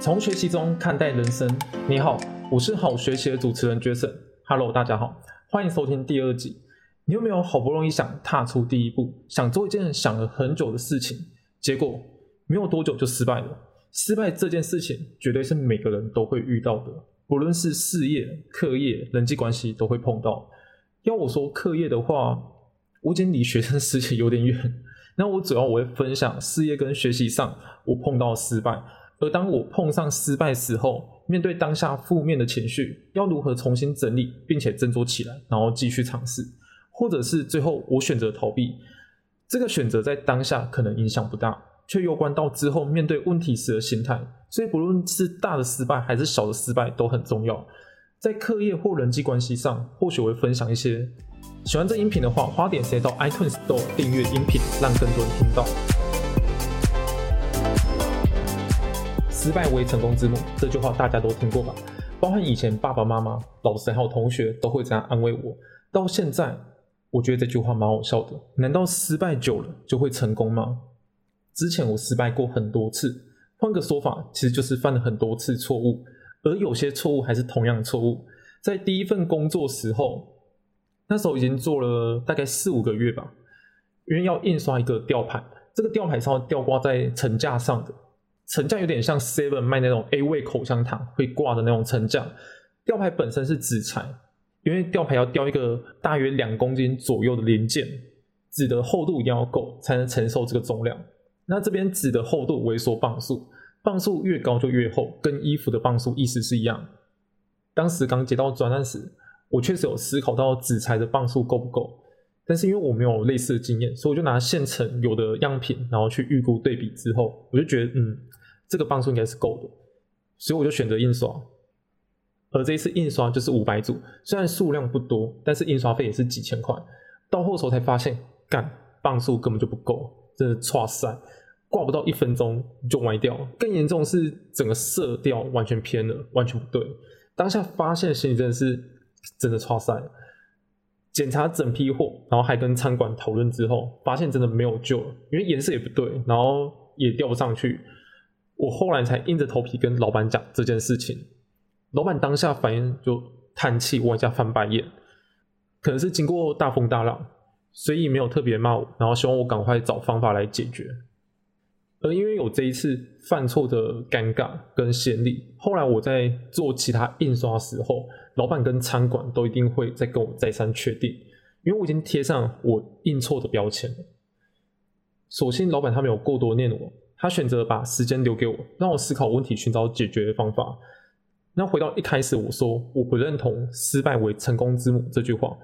从学习中看待人生。你好，我是好学习的主持人 Jason。Hello，大家好，欢迎收听第二集。你有没有好不容易想踏出第一步，想做一件想了很久的事情，结果没有多久就失败了？失败这件事情绝对是每个人都会遇到的，不论是事业、课业、人际关系都会碰到。要我说课业的话，我已经离学生时期有点远。那我主要我会分享事业跟学习上我碰到失败。而当我碰上失败时候，面对当下负面的情绪，要如何重新整理，并且振作起来，然后继续尝试，或者是最后我选择逃避，这个选择在当下可能影响不大，却攸关到之后面对问题时的心态。所以不论是大的失败还是小的失败都很重要。在课业或人际关系上，或许我会分享一些。喜欢这音频的话，花点时间到 iTunes Store 订阅音频，让更多人听到。失败为成功之母，这句话大家都听过吧？包含以前爸爸妈妈、老师还有同学都会这样安慰我。到现在，我觉得这句话蛮好笑的。难道失败久了就会成功吗？之前我失败过很多次，换个说法，其实就是犯了很多次错误，而有些错误还是同样的错误。在第一份工作时候，那时候已经做了大概四五个月吧，因为要印刷一个吊牌，这个吊牌上吊挂在层架上的。层架有点像 Seven 卖那种 A 味口香糖会挂的那种层架，吊牌本身是纸材，因为吊牌要吊一个大约两公斤左右的零件，纸的厚度一定要够才能承受这个重量。那这边纸的厚度为缩磅数，磅数越高就越厚，跟衣服的磅数意思是一样。当时刚接到专案时，我确实有思考到纸材的磅数够不够，但是因为我没有类似的经验，所以我就拿现成有的样品，然后去预估对比之后，我就觉得嗯。这个磅数应该是够的，所以我就选择印刷。而这一次印刷就是五百组，虽然数量不多，但是印刷费也是几千块。到后头才发现，干磅数根本就不够，真的差塞，挂不到一分钟就歪掉。更严重是整个色调完全偏了，完全不对。当下发现心里真的是真的差塞。检查整批货，然后还跟餐馆讨论之后，发现真的没有救了，因为颜色也不对，然后也调不上去。我后来才硬着头皮跟老板讲这件事情，老板当下反应就叹气，往下翻白眼，可能是经过大风大浪，所以没有特别骂我，然后希望我赶快找方法来解决。而因为有这一次犯错的尴尬跟先例，后来我在做其他印刷时候，老板跟餐馆都一定会再跟我再三确定，因为我已经贴上我印错的标签了。所幸老板他没有过多念我。他选择把时间留给我，让我思考问题，寻找解决方法。那回到一开始我说我不认同“失败为成功之母”这句话。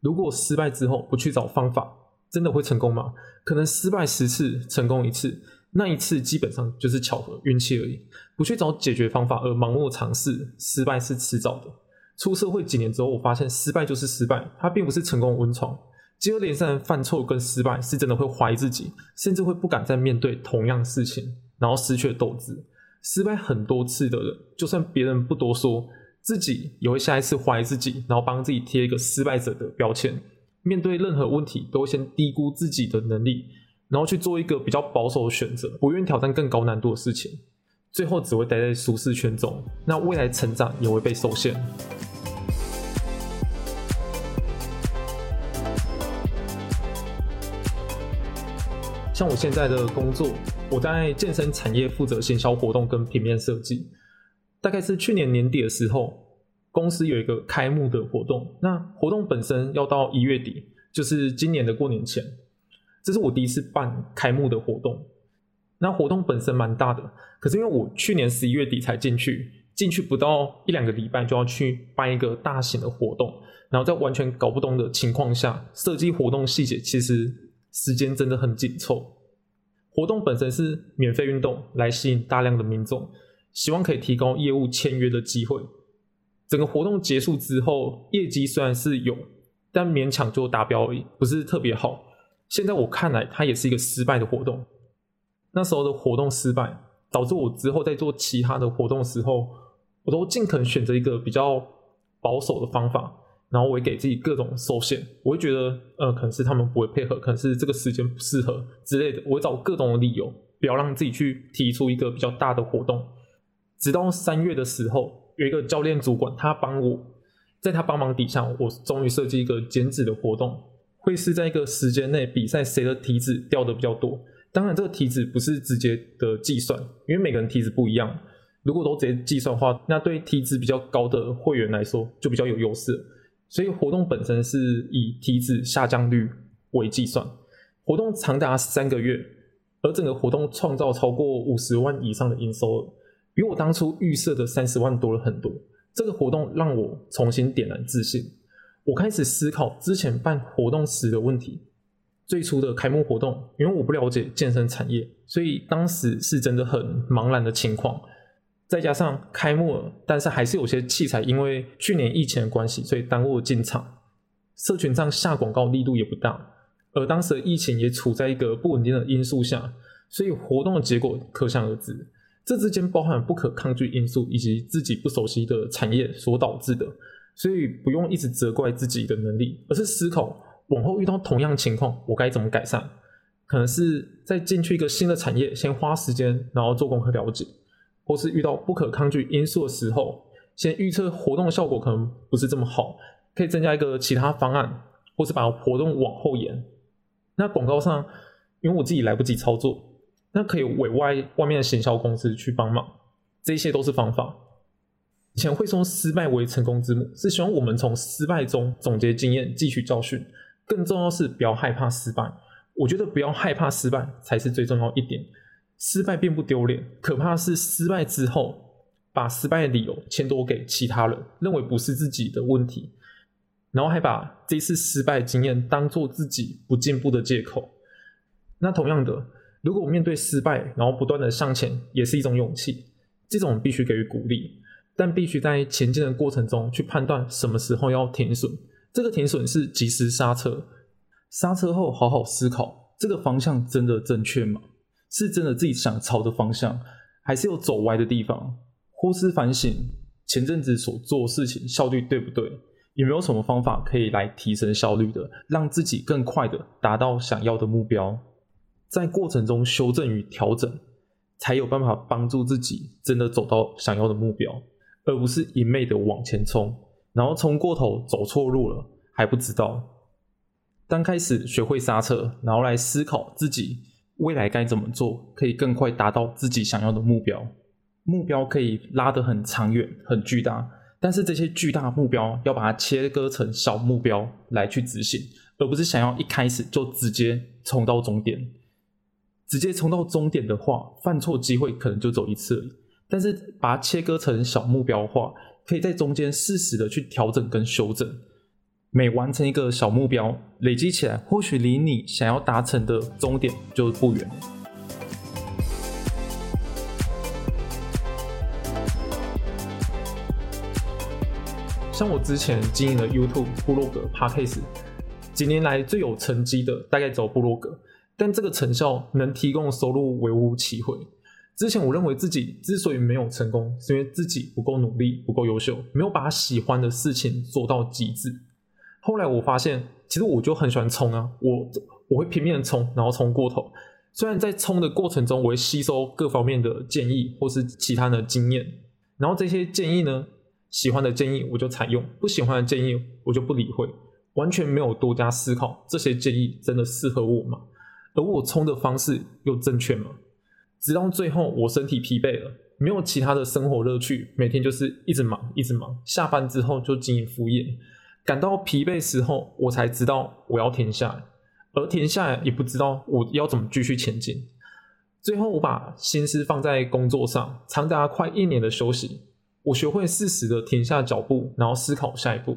如果失败之后不去找方法，真的会成功吗？可能失败十次，成功一次，那一次基本上就是巧合、运气而已。不去找解决方法而盲目尝试，失败是迟早的。出社会几年之后，我发现失败就是失败，它并不是成功温床。接二连三犯错跟失败，是真的会怀疑自己，甚至会不敢再面对同样事情，然后失去斗志。失败很多次的人，就算别人不多说，自己也会下一次怀疑自己，然后帮自己贴一个失败者的标签。面对任何问题，都会先低估自己的能力，然后去做一个比较保守的选择，不愿挑战更高难度的事情，最后只会待在舒适圈中，那未来成长也会被受限。像我现在的工作，我在健身产业负责行销活动跟平面设计。大概是去年年底的时候，公司有一个开幕的活动，那活动本身要到一月底，就是今年的过年前。这是我第一次办开幕的活动。那活动本身蛮大的，可是因为我去年十一月底才进去，进去不到一两个礼拜就要去办一个大型的活动，然后在完全搞不懂的情况下设计活动细节，其实。时间真的很紧凑，活动本身是免费运动，来吸引大量的民众，希望可以提高业务签约的机会。整个活动结束之后，业绩虽然是有，但勉强就达标而已，不是特别好。现在我看来，它也是一个失败的活动。那时候的活动失败，导致我之后在做其他的活动时候，我都尽可能选择一个比较保守的方法。然后我也给自己各种受限，我会觉得，呃，可能是他们不会配合，可能是这个时间不适合之类的，我会找各种理由，不要让自己去提出一个比较大的活动。直到三月的时候，有一个教练主管，他帮我，在他帮忙底下，我终于设计一个减脂的活动，会是在一个时间内比赛谁的体脂掉的比较多。当然，这个体脂不是直接的计算，因为每个人体脂不一样。如果都直接计算的话，那对体脂比较高的会员来说就比较有优势。所以活动本身是以体脂下降率为计算，活动长达三个月，而整个活动创造超过五十万以上的营收，比我当初预设的三十万多了很多。这个活动让我重新点燃自信，我开始思考之前办活动时的问题。最初的开幕活动，因为我不了解健身产业，所以当时是真的很茫然的情况。再加上开幕了，但是还是有些器材因为去年疫情的关系，所以耽误了进场。社群上下广告力度也不大，而当时的疫情也处在一个不稳定的因素下，所以活动的结果可想而知。这之间包含不可抗拒因素以及自己不熟悉的产业所导致的，所以不用一直责怪自己的能力，而是思考往后遇到同样情况我该怎么改善。可能是在进去一个新的产业，先花时间，然后做功课了解。或是遇到不可抗拒因素的时候，先预测活动效果可能不是这么好，可以增加一个其他方案，或是把活动往后延。那广告上，因为我自己来不及操作，那可以委外外面的行销公司去帮忙，这些都是方法。以前会说失败为成功之母，是希望我们从失败中总结经验，汲取教训。更重要是不要害怕失败，我觉得不要害怕失败才是最重要一点。失败并不丢脸，可怕的是失败之后，把失败的理由迁多给其他人，认为不是自己的问题，然后还把这次失败经验当做自己不进步的借口。那同样的，如果面对失败，然后不断的向前，也是一种勇气，这种必须给予鼓励，但必须在前进的过程中去判断什么时候要停损。这个停损是及时刹车，刹车后好好思考，这个方向真的正确吗？是真的自己想朝的方向，还是有走歪的地方？或是反省前阵子所做事情效率对不对？有没有什么方法可以来提升效率的，让自己更快的达到想要的目标？在过程中修正与调整，才有办法帮助自己真的走到想要的目标，而不是一昧的往前冲，然后冲过头走错路了还不知道。刚开始学会刹车，然后来思考自己。未来该怎么做，可以更快达到自己想要的目标？目标可以拉得很长远、很巨大，但是这些巨大目标要把它切割成小目标来去执行，而不是想要一开始就直接冲到终点。直接冲到终点的话，犯错机会可能就走一次。但是把它切割成小目标的话，可以在中间适时的去调整跟修正。每完成一个小目标，累积起来，或许离你想要达成的终点就不远。像我之前经营的 YouTube、部落格、Podcast，几年来最有成绩的大概走部落格，但这个成效能提供收入微乎其微。之前我认为自己之所以没有成功，是因为自己不够努力、不够优秀，没有把喜欢的事情做到极致。后来我发现，其实我就很喜欢冲啊，我我会拼命的冲，然后冲过头。虽然在冲的过程中，我会吸收各方面的建议或是其他的经验，然后这些建议呢，喜欢的建议我就采用，不喜欢的建议我就不理会，完全没有多加思考这些建议真的适合我吗？而我冲的方式又正确吗？直到最后我身体疲惫了，没有其他的生活乐趣，每天就是一直忙一直忙，下班之后就经营副业。感到疲惫时候，我才知道我要停下来，而停下来也不知道我要怎么继续前进。最后，我把心思放在工作上，长达快一年的休息，我学会适时的停下脚步，然后思考下一步。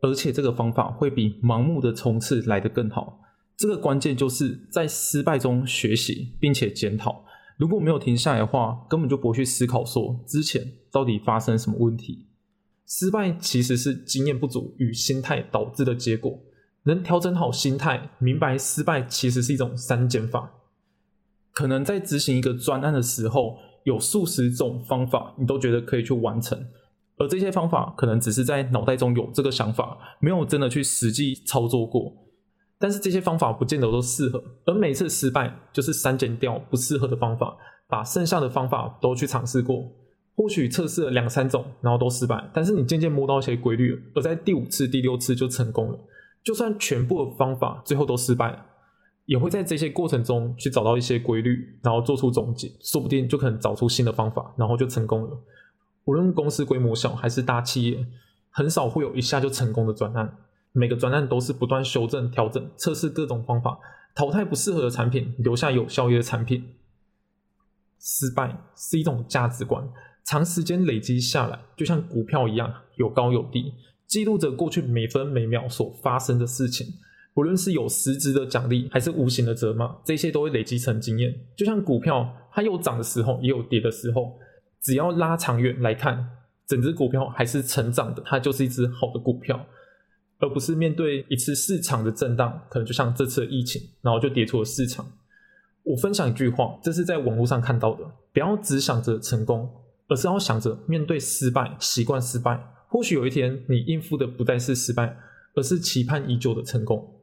而且，这个方法会比盲目的冲刺来得更好。这个关键就是在失败中学习，并且检讨。如果没有停下来的话，根本就不会去思考说之前到底发生什么问题。失败其实是经验不足与心态导致的结果。能调整好心态，明白失败其实是一种删减法。可能在执行一个专案的时候，有数十种方法，你都觉得可以去完成，而这些方法可能只是在脑袋中有这个想法，没有真的去实际操作过。但是这些方法不见得都适合，而每次失败就是删减掉不适合的方法，把剩下的方法都去尝试过。或许测试了两三种，然后都失败，但是你渐渐摸到一些规律，而在第五次、第六次就成功了。就算全部的方法最后都失败了，也会在这些过程中去找到一些规律，然后做出总结，说不定就可能找出新的方法，然后就成功了。无论公司规模小还是大企业，很少会有一下就成功的专案。每个专案都是不断修正、调整、测试各种方法，淘汰不适合的产品，留下有效益的产品。失败是一种价值观，长时间累积下来，就像股票一样，有高有低，记录着过去每分每秒所发生的事情。不论是有实质的奖励，还是无形的责骂，这些都会累积成经验。就像股票，它有涨的时候，也有跌的时候。只要拉长远来看，整只股票还是成长的，它就是一只好的股票，而不是面对一次市场的震荡，可能就像这次的疫情，然后就跌出了市场。我分享一句话，这是在网络上看到的：不要只想着成功，而是要想着面对失败，习惯失败。或许有一天，你应付的不再是失败，而是期盼已久的成功。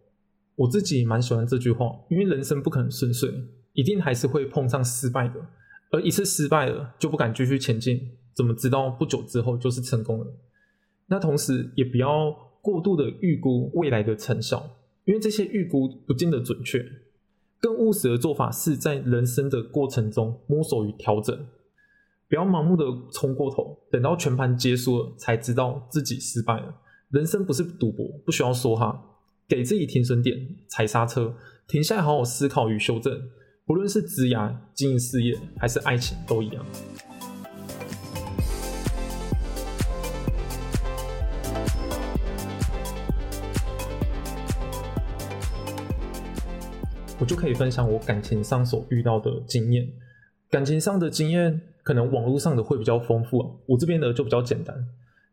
我自己蛮喜欢这句话，因为人生不可能顺遂，一定还是会碰上失败的。而一次失败了，就不敢继续前进，怎么知道不久之后就是成功了？那同时也不要过度的预估未来的成效，因为这些预估不见得准确。更务实的做法是在人生的过程中摸索与调整，不要盲目的冲过头，等到全盘结束了才知道自己失败了。人生不是赌博，不需要说哈，给自己停损点，踩刹车，停下来好好思考与修正。不论是职涯、经营事业，还是爱情，都一样。我就可以分享我感情上所遇到的经验。感情上的经验，可能网络上的会比较丰富啊，我这边的就比较简单。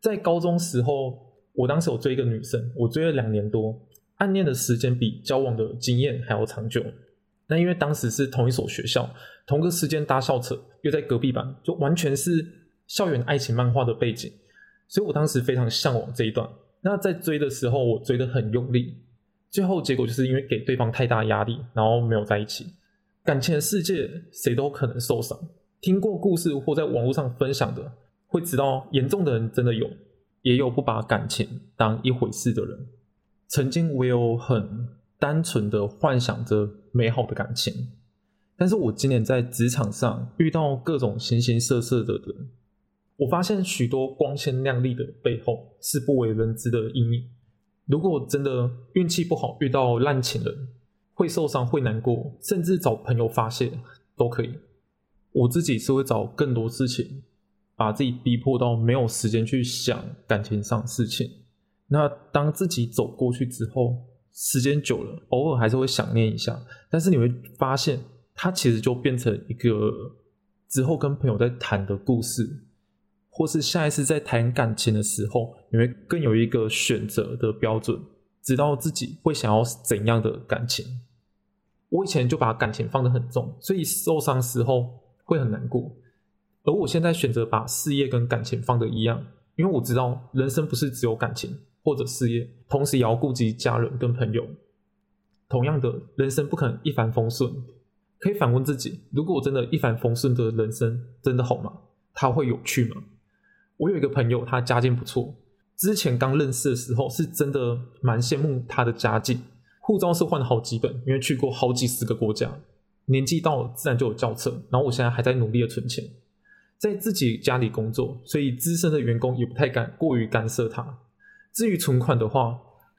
在高中时候，我当时有追一个女生，我追了两年多，暗恋的时间比交往的经验还要长久。那因为当时是同一所学校，同个时间搭校车，又在隔壁班，就完全是校园爱情漫画的背景，所以我当时非常向往这一段。那在追的时候，我追得很用力，最后结果就是因为给对方太大压力，然后没有在一起。感情的世界，谁都可能受伤。听过故事或在网络上分享的，会知道严重的人真的有，也有不把感情当一回事的人。曾经我有很。单纯的幻想着美好的感情，但是我今年在职场上遇到各种形形色色的人，我发现许多光鲜亮丽的背后是不为人知的阴影。如果真的运气不好遇到烂情人，会受伤会难过，甚至找朋友发泄都可以。我自己是会找更多事情，把自己逼迫到没有时间去想感情上事情。那当自己走过去之后。时间久了，偶尔还是会想念一下，但是你会发现，它其实就变成一个之后跟朋友在谈的故事，或是下一次在谈感情的时候，你会更有一个选择的标准，知道自己会想要怎样的感情。我以前就把感情放得很重，所以受伤时候会很难过，而我现在选择把事业跟感情放的一样，因为我知道人生不是只有感情。或者事业，同时也要顾及家人跟朋友。同样的人生不可能一帆风顺，可以反问自己：如果我真的一帆风顺的人生，真的好吗？他会有趣吗？我有一个朋友，他家境不错，之前刚认识的时候，是真的蛮羡慕他的家境。护照是换了好几本，因为去过好几十个国家。年纪到了，自然就有轿车。然后我现在还在努力的存钱，在自己家里工作，所以资深的员工也不太敢过于干涉他。至于存款的话，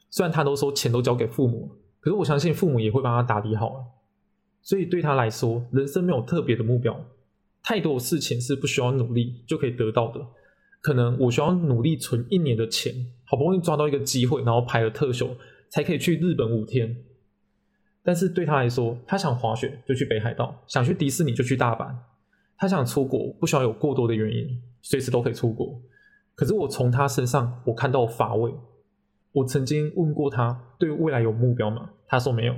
虽然他都说钱都交给父母，可是我相信父母也会帮他打理好了。所以对他来说，人生没有特别的目标，太多的事情是不需要努力就可以得到的。可能我需要努力存一年的钱，好不容易抓到一个机会，然后拍了特休，才可以去日本五天。但是对他来说，他想滑雪就去北海道，想去迪士尼就去大阪。他想出国，不需要有过多的原因，随时都可以出国。可是我从他身上，我看到乏味。我曾经问过他，对未来有目标吗？他说没有。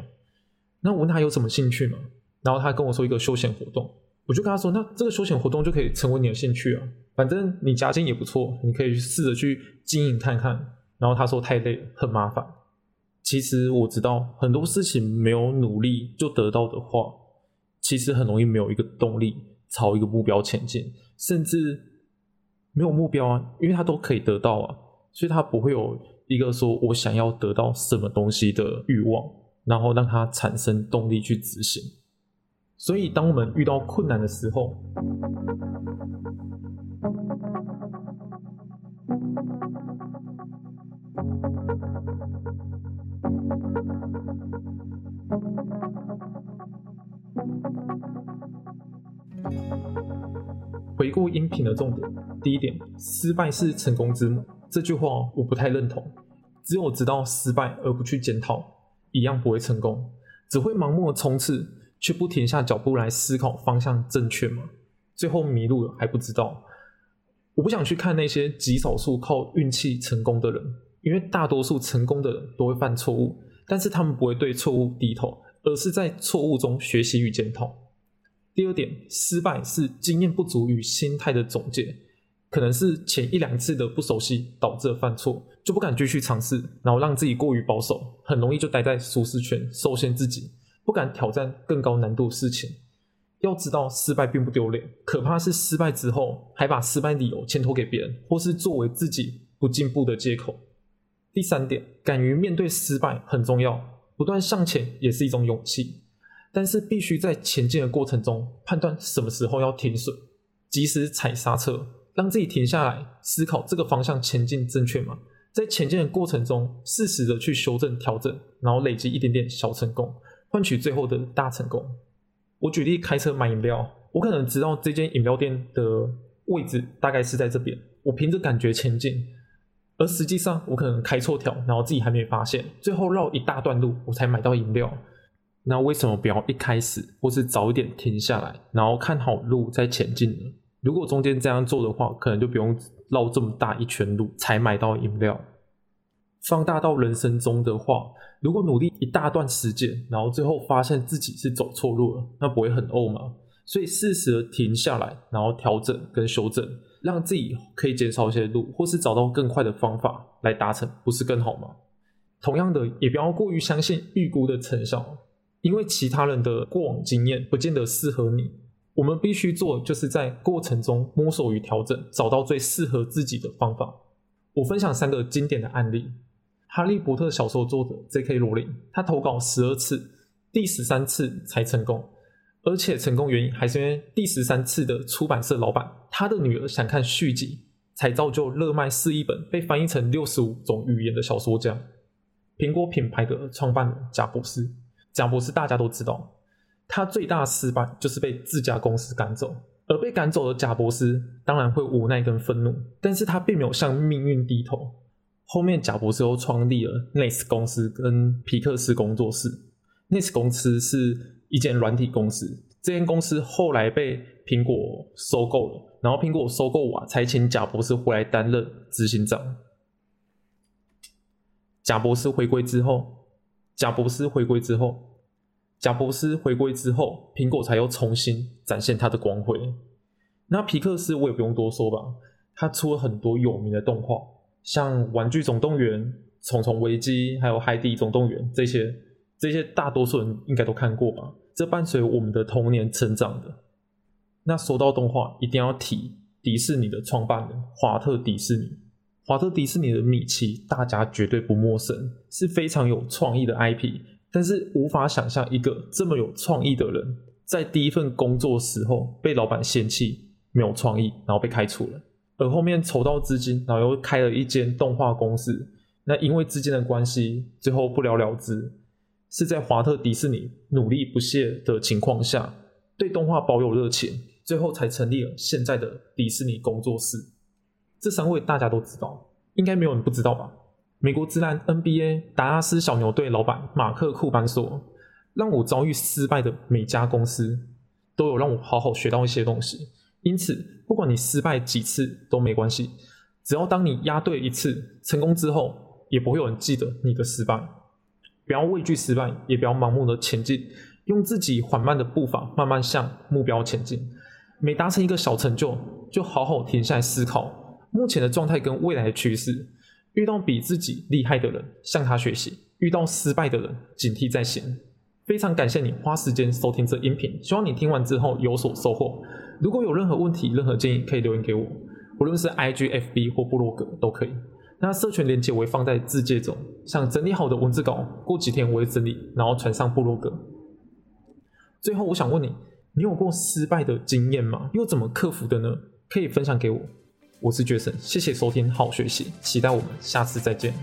那我问他有什么兴趣吗？然后他跟我说一个休闲活动。我就跟他说，那这个休闲活动就可以成为你的兴趣啊。反正你家境也不错，你可以试着去经营看看。然后他说太累，很麻烦。其实我知道很多事情没有努力就得到的话，其实很容易没有一个动力朝一个目标前进，甚至。没有目标啊，因为他都可以得到啊，所以他不会有一个说我想要得到什么东西的欲望，然后让他产生动力去执行。所以，当我们遇到困难的时候，回顾音频的重点，第一点，失败是成功之母。这句话我不太认同。只有知道失败而不去检讨，一样不会成功，只会盲目的冲刺，却不停下脚步来思考方向正确吗？最后迷路了还不知道。我不想去看那些极少数靠运气成功的人，因为大多数成功的人都会犯错误，但是他们不会对错误低头，而是在错误中学习与检讨。第二点，失败是经验不足与心态的总结，可能是前一两次的不熟悉导致犯错，就不敢继续尝试，然后让自己过于保守，很容易就待在舒适圈，受限自己，不敢挑战更高难度的事情。要知道，失败并不丢脸，可怕是失败之后还把失败理由牵托给别人，或是作为自己不进步的借口。第三点，敢于面对失败很重要，不断向前也是一种勇气。但是必须在前进的过程中判断什么时候要停损，及时踩刹车，让自己停下来思考这个方向前进正确吗？在前进的过程中适时的去修正调整，然后累积一点点小成功，换取最后的大成功。我举例开车买饮料，我可能知道这间饮料店的位置大概是在这边，我凭着感觉前进，而实际上我可能开错条，然后自己还没发现，最后绕一大段路我才买到饮料。那为什么不要一开始或是早一点停下来，然后看好路再前进呢？如果中间这样做的话，可能就不用绕这么大一圈路才买到饮料。放大到人生中的话，如果努力一大段时间，然后最后发现自己是走错路了，那不会很怄吗？所以适时的停下来，然后调整跟修正，让自己可以减少一些路，或是找到更快的方法来达成，不是更好吗？同样的，也不要过于相信预估的成效。因为其他人的过往经验不见得适合你，我们必须做就是在过程中摸索与调整，找到最适合自己的方法。我分享三个经典的案例：哈利波特小说作者 J.K. 罗琳，他投稿十二次，第十三次才成功，而且成功原因还是因为第十三次的出版社老板他的女儿想看续集，才造就热卖四亿本、被翻译成六十五种语言的小说家。苹果品牌的创办人贾博士。贾博士大家都知道，他最大失败就是被自家公司赶走，而被赶走的贾博士当然会无奈跟愤怒，但是他并没有向命运低头。后面贾博士又创立了 n e s 公司跟皮克斯工作室。n e s 公司是一间软体公司，这间公司后来被苹果收购了，然后苹果收购完才请贾博士回来担任执行长。贾博士回归之后。贾博士回归之后，贾博士回归之后，苹果才又重新展现它的光辉。那皮克斯我也不用多说吧，他出了很多有名的动画，像《玩具总动员》《虫虫危机》还有《海底总动员》这些，这些大多数人应该都看过吧？这伴随我们的童年成长的。那说到动画，一定要提迪士尼的创办人华特迪士尼。华特迪士尼的米奇，大家绝对不陌生，是非常有创意的 IP。但是无法想象一个这么有创意的人，在第一份工作时候被老板嫌弃没有创意，然后被开除了。而后面筹到资金，然后又开了一间动画公司。那因为资金的关系，最后不了了之。是在华特迪士尼努力不懈的情况下，对动画保有热情，最后才成立了现在的迪士尼工作室。这三位大家都知道，应该没有人不知道吧？美国职篮 NBA 达拉斯小牛队老板马克库班说：“让我遭遇失败的每家公司，都有让我好好学到一些东西。因此，不管你失败几次都没关系，只要当你押对一次，成功之后也不会有人记得你的失败。不要畏惧失败，也不要盲目的前进，用自己缓慢的步伐慢慢向目标前进。每达成一个小成就，就好好停下来思考。”目前的状态跟未来的趋势，遇到比自己厉害的人向他学习，遇到失败的人警惕在先。非常感谢你花时间收听这音频，希望你听完之后有所收获。如果有任何问题、任何建议，可以留言给我。不论是 IG、FB 或部落格都可以。那社群连接我会放在字界中，想整理好的文字稿，过几天我会整理，然后传上部落格。最后，我想问你，你有过失败的经验吗？又怎么克服的呢？可以分享给我。我是绝神谢谢收听，好学习，期待我们下次再见。